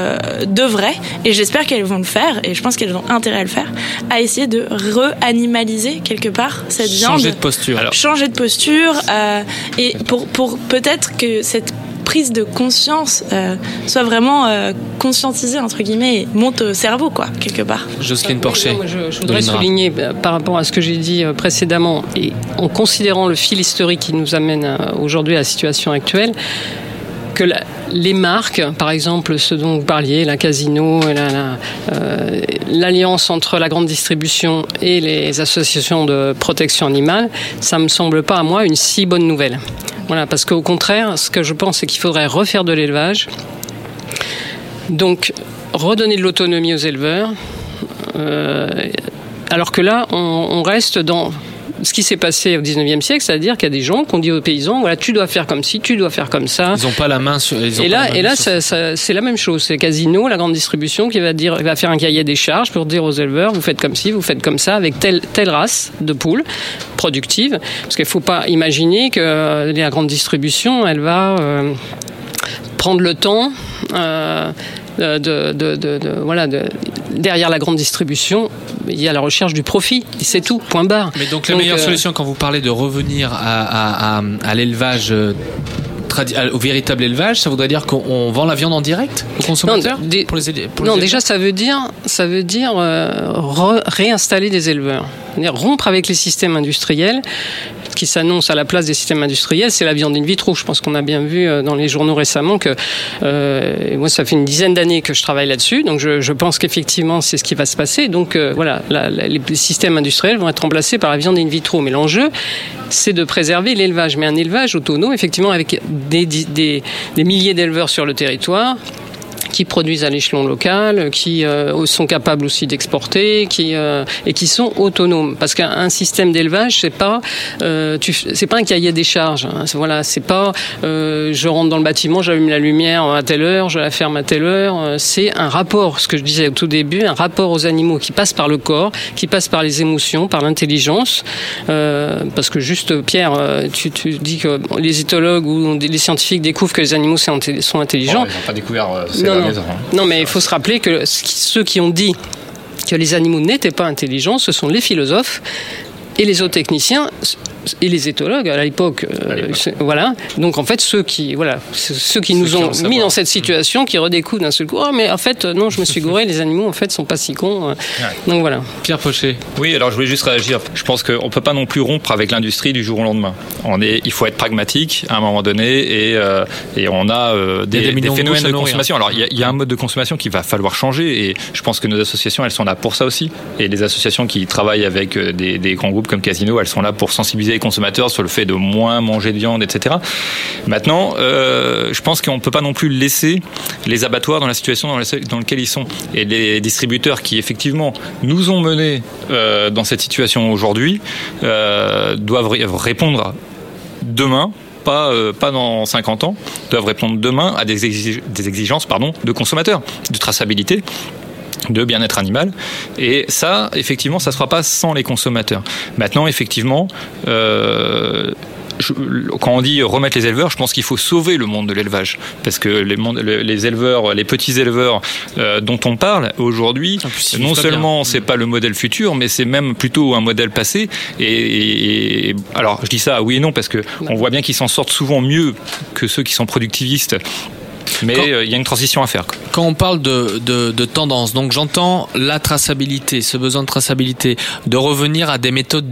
devraient, et j'espère qu'elles vont le faire, et je pense qu'elles ont intérêt à le faire, à essayer de re-animaliser quelque part cette viande. Changer de posture. Alors. Changer de posture, euh, et pour, pour peut-être que cette prise de conscience euh, soit vraiment euh, conscientisée entre guillemets et monte au cerveau quoi quelque part. Jocelyne Porcher. je, voudrais souligner par rapport à ce que j'ai dit précédemment et en considérant le fil historique qui nous amène aujourd'hui à la situation actuelle que les marques, par exemple ce dont vous parliez, la Casino, euh, l'alliance entre la grande distribution et les associations de protection animale, ça me semble pas à moi une si bonne nouvelle. Voilà, parce qu'au contraire, ce que je pense, c'est qu'il faudrait refaire de l'élevage. Donc, redonner de l'autonomie aux éleveurs. Euh, alors que là, on reste dans ce qui s'est passé au 19e siècle, c'est-à-dire qu'il y a des gens qui ont dit aux paysans, voilà, tu dois faire comme ci, tu dois faire comme ça. Ils n'ont pas la main sur. Ils et, là, et là, c'est la même chose. C'est Casino, la grande distribution, qui va dire, va faire un cahier des charges pour dire aux éleveurs, vous faites comme ci, vous faites comme ça, avec telle telle race de poules productives, parce qu'il faut pas imaginer que la grande distribution, elle va euh, prendre le temps. Euh, de, de, de, voilà, derrière la grande distribution, il y a la recherche du profit, c'est tout, point barre. Mais donc la meilleure euh, solution quand vous parlez de revenir à, à, à, l'élevage euh, au véritable élevage, ça voudrait dire qu'on vend la viande en direct aux consommateurs Non, non déjà ça veut dire, ça veut dire euh, réinstaller des éleveurs, rompre avec les systèmes industriels qui s'annonce à la place des systèmes industriels, c'est la viande in vitro. Je pense qu'on a bien vu euh, dans les journaux récemment que euh, moi, ça fait une dizaine d'années que je travaille là-dessus, donc je, je pense qu'effectivement, c'est ce qui va se passer. Donc euh, voilà, la, les systèmes industriels vont être remplacés par la viande in vitro. Mais l'enjeu, c'est de préserver l'élevage, mais un élevage autonome, effectivement, avec des, milliers d'éleveurs sur le territoire qui produisent à l'échelon local, qui euh, sont capables aussi d'exporter, qui euh, et qui sont autonomes. Parce qu'un système d'élevage, c'est pas euh, c'est pas un cahier des charges. Hein. Voilà, c'est pas je rentre dans le bâtiment, j'allume la lumière à telle heure, je la ferme à telle heure. C'est un rapport, ce que je disais au tout début, un rapport aux animaux qui passe par le corps, qui passe par les émotions, par l'intelligence. parce que juste Pierre, tu, tu, dis que les éthologues ou les scientifiques découvrent que les animaux sont intelligents. ils n'ont pas découvert. Non, mais il faut se rappeler que ceux qui ont dit que les animaux n'étaient pas intelligents, ce sont les philosophes et les zootechniciens et les éthologues à l'époque. Euh, voilà. Donc en fait, ceux qui, voilà, ceux qui nous ont mis dans cette situation, qui redécouvrent d'un seul coup, oh, mais en fait, non, je me suis gouré, les animaux en fait sont pas si cons. Euh. Donc voilà. Pierre Pochet. Oui, alors je voulais juste réagir. Je pense qu'on peut pas non plus rompre avec l'industrie du jour au lendemain. On est, il faut être pragmatique à un moment donné et, euh, et on a des, des, phénomènes de, consommation. Alors il y, y, a un mode de consommation qu'il va falloir changer et je pense que nos associations, elles sont là pour ça aussi. Et les associations qui travaillent avec des, des grands groupes comme Casino, elles sont là pour sensibiliser consommateurs sur le fait de moins manger de viande, etc. Maintenant, euh, je pense qu'on ne peut pas non plus laisser les abattoirs dans la situation dans, laquelle ils sont. Et les distributeurs qui, effectivement, nous ont menés euh, dans cette situation aujourd'hui, euh, doivent répondre demain pas, pas dans 50 ans, doivent répondre demain à des, exigences pardon, de consommateurs, de traçabilité de bien-être animal. Et ça, effectivement, ça ne se fera pas sans les consommateurs. Maintenant, effectivement, euh, je, quand on dit remettre les éleveurs, je pense qu'il faut sauver le monde de l'élevage. Parce que les, éleveurs, les petits éleveurs euh, dont on parle aujourd'hui, non seulement c'est pas le modèle futur, mais c'est même plutôt un modèle passé. Et, et, alors, je dis ça oui et non, parce que on voit bien qu'ils s'en sortent souvent mieux que ceux qui sont productivistes mais il y a une transition à faire. Quand on parle de, de, de tendance, donc j'entends la traçabilité, ce besoin de traçabilité, de revenir à des méthodes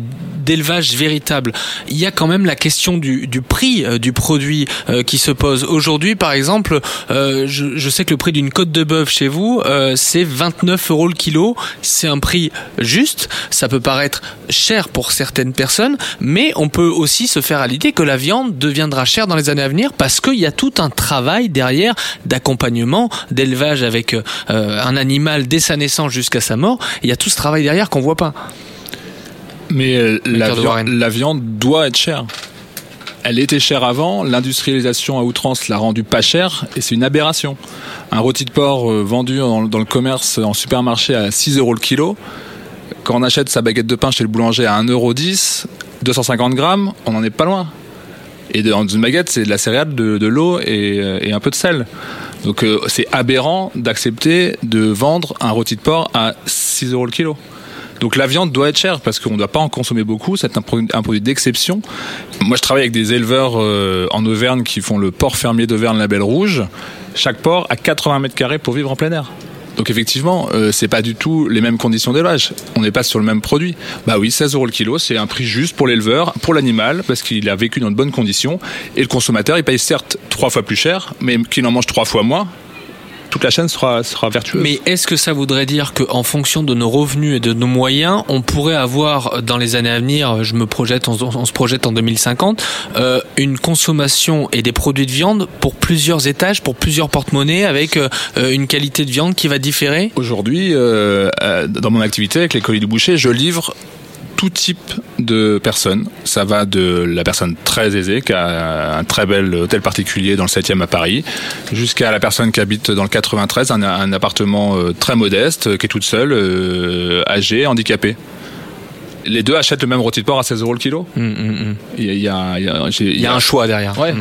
d'élevage véritable. Il y a quand même la question du, prix euh, du produit euh, qui se pose. Aujourd'hui, par exemple, euh, je, sais que le prix d'une côte de bœuf chez vous, c'est 29 euros le kilo. C'est un prix juste. Ça peut paraître cher pour certaines personnes, mais on peut aussi se faire à l'idée que la viande deviendra chère dans les années à venir parce qu'il y a tout un travail derrière d'accompagnement, d'élevage avec un animal dès sa naissance jusqu'à sa mort. Il y a tout ce travail derrière qu'on voit pas. Mais euh, la, viande, la viande doit être chère. Elle était chère avant, l'industrialisation à outrance l'a rendue pas chère et c'est une aberration. Un rôti de porc euh, vendu dans, le commerce en supermarché à 6 euros le kilo, quand on achète sa baguette de pain chez le boulanger à 1,10 euro, 250 grammes, on n'en est pas loin. Et dans une baguette, c'est de la céréale, de, l'eau et, euh, et, un peu de sel. Donc c'est aberrant d'accepter de vendre un rôti de porc à 6 euros le kilo. Donc la viande doit être chère parce qu'on ne doit pas en consommer beaucoup. C'est un produit, d'exception. Moi, je travaille avec des éleveurs euh, en Auvergne qui font le port fermier d'Auvergne Label Rouge. Chaque port a 80 mètres carrés pour vivre en plein air. Donc effectivement, euh, c'est pas du tout les mêmes conditions d'élevage. On n'est pas sur le même produit. Bah oui, 16 euros le kilo, c'est un prix juste pour l'éleveur, pour l'animal, parce qu'il a vécu dans de bonnes conditions. Et le consommateur, il paye certes trois fois plus cher, mais qu'il en mange trois fois moins toute la chaîne sera, sera vertueuse. Mais est-ce que ça voudrait dire qu'en fonction de nos revenus et de nos moyens, on pourrait avoir dans les années à venir, je me projette, on, se projette en 2050, euh, une consommation et des produits de viande pour plusieurs étages, pour plusieurs porte-monnaies, avec euh, une qualité de viande qui va différer? Aujourd'hui, euh, dans mon activité avec les colis du boucher, je livre tout type de personnes. Ça va de la personne très aisée qui a un très bel hôtel particulier dans le 7e à Paris, jusqu'à la personne qui habite dans le 93, un, un appartement euh, très modeste, qui est toute seule, euh, âgée, handicapée. Les deux achètent le même rôti de porc à 16 euros le kilo. Hum, hum, hum. Il y, a, il y a, un choix derrière. Ouais.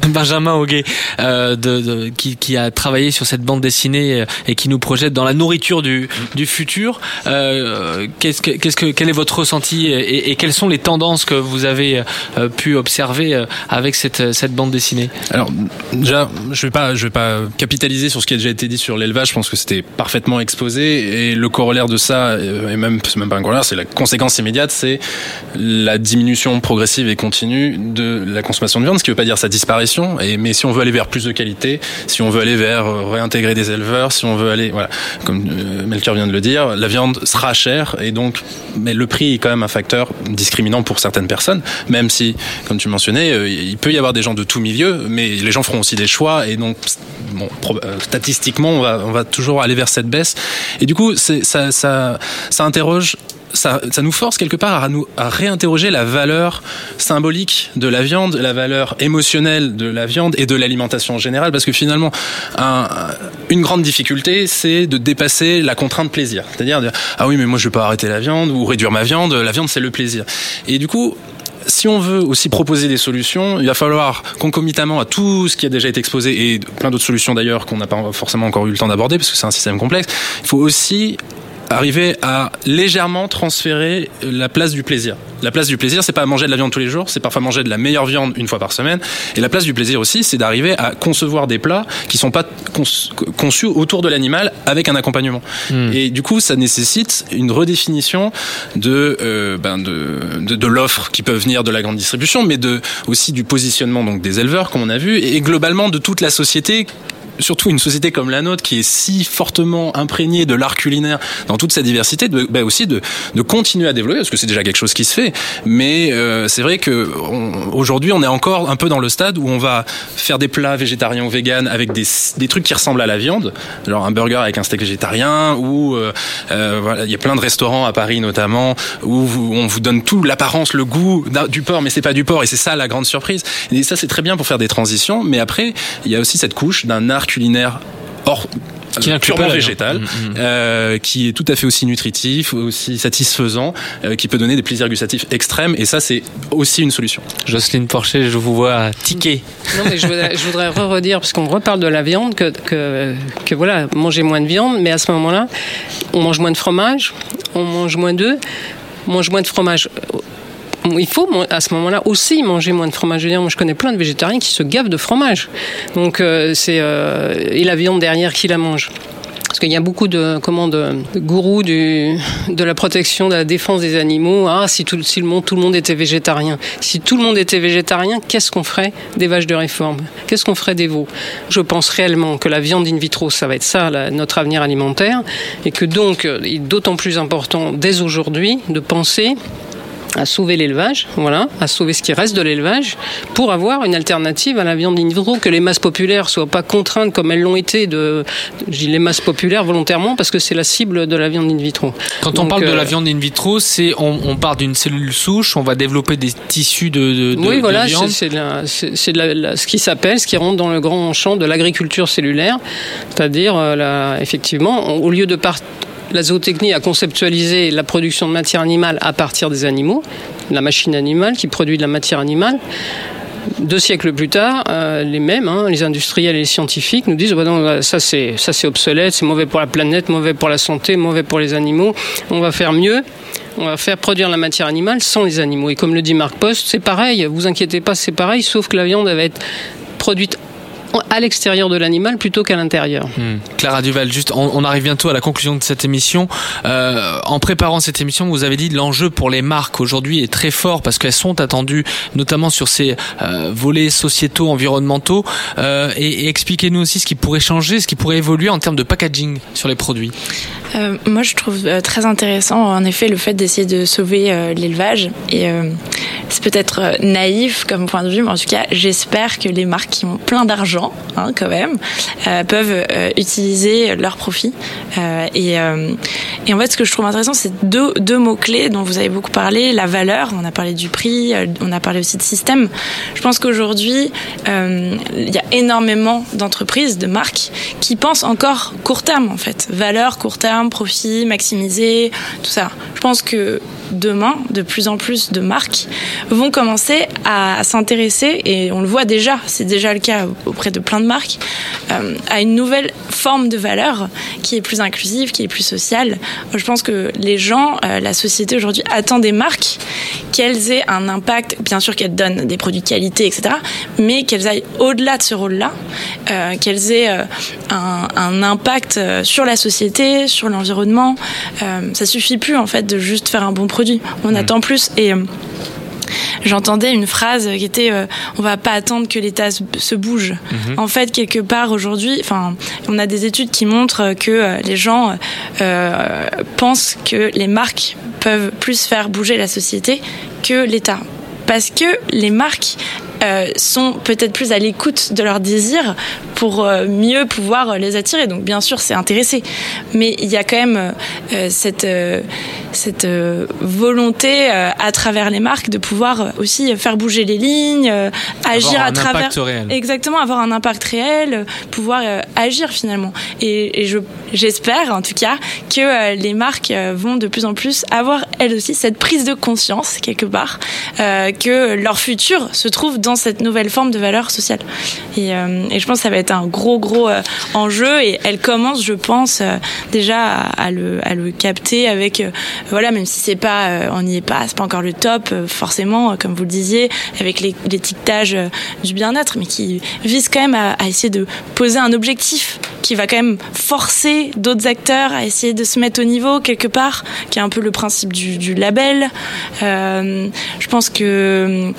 Benjamin Auguet, euh, qui, a travaillé sur cette bande dessinée euh, et qui nous projette dans la nourriture du, futur. Euh, qu'est-ce que, quel est votre ressenti et, quelles sont les tendances que vous avez pu observer avec cette, bande dessinée? Alors déjà, je vais pas, je vais pas capitaliser sur ce qui a déjà été dit sur l'élevage. Je pense que c'était parfaitement exposé et le corollaire de ça, et même c'est même pas un corollaire, c'est la conséquence immédiate, c'est la diminution progressive et continue de la consommation de viande, ce qui veut pas dire sa disparition mais si on veut aller vers plus de qualité, si on veut aller vers euh, réintégrer des éleveurs, si on veut aller, voilà, comme euh, Melchior vient de le dire, la viande sera chère et donc, mais le prix est quand même un facteur discriminant pour certaines personnes, même si, comme tu mentionnais, euh, il peut y avoir des gens de tout milieu, mais les gens feront aussi des choix et donc, statistiquement, on va, toujours aller vers cette baisse. Et du coup, ça interroge ça, nous force quelque part à, nous, réinterroger la valeur symbolique de la viande, la valeur émotionnelle de la viande et de l'alimentation en général, parce que finalement, un, une grande difficulté, c'est de dépasser la contrainte plaisir. C'est-à-dire, ah oui, mais moi je vais pas arrêter la viande ou réduire ma viande, la viande c'est le plaisir. Et du coup, si on veut aussi proposer des solutions, il va falloir concomitamment à tout ce qui a déjà été exposé et plein d'autres solutions d'ailleurs qu'on n'a pas forcément encore eu le temps d'aborder parce que c'est un système complexe, il faut aussi arriver à légèrement transférer la place du plaisir. La place du plaisir, c'est pas manger de la viande tous les jours, c'est parfois manger de la meilleure viande une fois par semaine. Et la place du plaisir aussi, c'est d'arriver à concevoir des plats qui sont pas conçus autour de l'animal avec un accompagnement. Hmm. Et du coup, ça nécessite une redéfinition de euh, ben de, de, de l'offre qui peut venir de la grande distribution, mais de aussi du positionnement donc des éleveurs, comme on a vu, et globalement de toute la société surtout une société comme la nôtre qui est si fortement imprégnée de l'art culinaire dans toute sa diversité, de, bah aussi de, de, continuer à développer, parce que c'est déjà quelque chose qui se fait. Mais euh, c'est vrai que aujourd'hui, on est encore un peu dans le stade où on va faire des plats végétariens ou véganes avec des, des trucs qui ressemblent à la viande, genre un burger avec un steak végétarien, ou euh, euh voilà, il y a plein de restaurants à Paris notamment où on vous donne tout l'apparence, le goût du porc, mais c'est pas du porc, et c'est ça la grande surprise. Et ça, c'est très bien pour faire des transitions, mais après, il y a aussi cette couche d'un art culinaire hors Qui inclut purement végétal, viande. Mm, mm. euh, qui est tout à fait aussi nutritif, aussi satisfaisant, euh, qui peut donner des plaisirs gustatifs extrêmes. Et ça, c'est aussi une solution. Jocelyne Porcher, je vous vois tiquer. Non, mais je voudrais, je voudrais redire, parce qu'on reparle de la viande, que, que, que voilà, manger moins de viande, mais à ce moment-là, on mange moins de fromage, on mange moins d'œufs, on mange moins de fromage. Il faut à ce moment-là aussi manger moins de fromage. Je veux moi, je connais plein de végétariens qui se gavent de fromage. Donc, euh, c'est euh, et la viande derrière qui la mange. Parce qu'il y a beaucoup de, comment, de, gourous de la protection, de la défense des animaux. Ah, si tout, si le monde, tout le monde était végétarien. Si tout le monde était végétarien, qu'est-ce qu'on ferait des vaches de réforme? Qu'est-ce qu'on ferait des veaux? Je pense réellement que la viande in vitro, ça va être ça, notre avenir alimentaire. Et que donc, il est d'autant plus important dès aujourd'hui de penser à sauver l'élevage, voilà, à sauver ce qui reste de l'élevage, pour avoir une alternative à la viande in vitro, que les masses populaires soient pas contraintes comme elles l'ont été de, dis les masses populaires volontairement parce que c'est la cible de la viande in vitro. Quand on parle de euh, la viande in vitro, c'est on, on part d'une cellule souche, on va développer des tissus de, de, de- oui, de voilà, c'est de ce qui s'appelle, ce qui rentre dans le grand champ de l'agriculture cellulaire, c'est-à-dire, euh, effectivement, on- au lieu de par la zootechnie a conceptualisé la production de matière animale à partir des animaux, la machine animale qui produit de la matière animale. Deux siècles plus tard, euh, les mêmes, hein, les industriels et les scientifiques, nous disent non, ça c'est ça c'est obsolète, c'est mauvais pour la planète, mauvais pour la santé, mauvais pour les animaux. On va faire mieux. On va faire produire la matière animale sans les animaux. Et comme le dit Marc Post, c'est pareil. Vous inquiétez pas, c'est pareil, sauf que la viande va être produite à l'extérieur de l'animal plutôt qu'à l'intérieur. Hmm. Clara Duval, juste, on, on arrive bientôt à la conclusion de cette émission. Euh, en préparant cette émission, vous avez dit l'enjeu pour les marques aujourd'hui est très fort parce qu'elles sont attendues, notamment sur ces euh, volets sociétaux, environnementaux. Euh, et et expliquez-nous aussi ce qui pourrait changer, ce qui pourrait évoluer en termes de packaging sur les produits. Euh, moi, je trouve euh, très intéressant, en effet, le fait d'essayer de sauver euh, l'élevage. Et euh, c'est peut-être naïf comme point de vue, mais en tout cas, j'espère que les marques qui ont plein d'argent, hein, quand même, euh, peuvent euh, utiliser leurs profits. Euh, et, en fait, ce que je trouve intéressant, c'est deux, deux mots-clés dont vous avez beaucoup parlé. La valeur, on a parlé du prix, on a parlé aussi de système. Je pense qu'aujourd'hui, il y a énormément d'entreprises, de marques, qui pensent encore court terme, en fait. Valeur, court terme, profit, maximiser, tout ça. Je pense que demain, de plus en plus de marques vont commencer à s'intéresser, et on le voit déjà, c'est déjà le cas auprès de plein de marques, euh, à une nouvelle forme de valeur qui est plus inclusive, qui est plus sociale. Je pense que les gens, euh, la société aujourd'hui attend des marques qu'elles aient un impact, bien sûr qu'elles donnent des produits de qualité, etc., mais qu'elles aillent au-delà de ce rôle-là, euh, qu'elles aient un, un impact sur la société, sur l'environnement. Ça suffit plus en fait de juste faire un bon produit. On attend plus et J'entendais une phrase qui était euh, on va pas attendre que l'État se, se bouge. Mhm. En fait, quelque part aujourd'hui, enfin, on a des études qui montrent que euh, les gens euh, pensent que les marques peuvent plus faire bouger la société que l'État. Parce que les marques sont peut-être plus à l'écoute de leurs désirs pour euh, mieux pouvoir les attirer. Donc bien sûr, c'est intéressé. Mais il y a quand même euh, cette, euh, cette euh, volonté euh, à travers les marques de pouvoir euh, aussi faire bouger les lignes, euh, agir Avoir à un travers... impact réel. Exactement, avoir un impact réel, euh, pouvoir euh, agir finalement. Et, et je, j'espère en tout cas que euh, les marques euh, vont de plus en plus avoir elles aussi cette prise de conscience quelque part, euh, que leur futur se trouve dans cette nouvelle forme de valeur sociale. Et, euh, et je pense que ça va être un gros gros euh, enjeu et elle commence, je pense, euh, déjà à, le, à le capter avec, voilà, même si c'est pas, on n'y est pas, c'est pas encore le top, forcément, comme vous le disiez, avec l'étiquetage du bien-être, mais qui vise quand même à, essayer de poser un objectif qui va quand même forcer d'autres acteurs à essayer de se mettre au niveau quelque part, qui est un peu le principe du, du label. Je pense que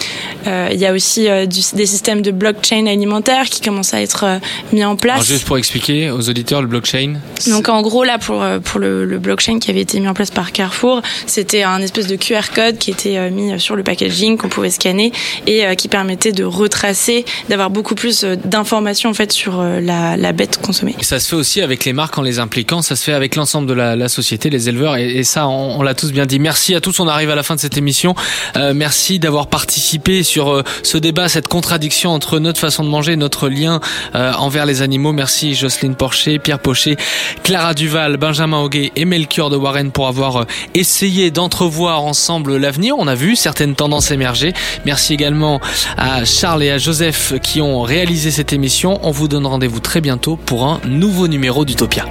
il y a aussi euh, du- des systèmes de blockchain alimentaire qui commencent à être euh, mis en place. Alors juste pour expliquer aux auditeurs le blockchain. Donc en gros là pour euh, pour le, le blockchain qui avait été mis en place par Carrefour, c'était un espèce de QR code qui était mis sur le packaging qu'on pouvait scanner et qui permettait de retracer, d'avoir beaucoup plus d'informations en fait sur la, la bête consommée. Ça se fait aussi avec avec les marques, en les impliquant, ça se fait avec l'ensemble de la, la, société, les éleveurs, et, et ça, on, on l'a tous bien dit. Merci à tous, on arrive à la fin de cette émission. Euh, merci d'avoir participé sur euh, ce débat, cette contradiction entre notre façon de manger notre lien euh, envers les animaux. Merci Jocelyne Porcher, Pierre Pochet, Clara Duval, Benjamin Auguet et Melchior de Warren pour avoir essayé d'entrevoir ensemble l'avenir. On a vu certaines tendances émerger. Merci également à Charles et à Joseph qui ont réalisé cette émission. On vous donne rendez-vous très bientôt pour un nouveau numéro d'Utopia.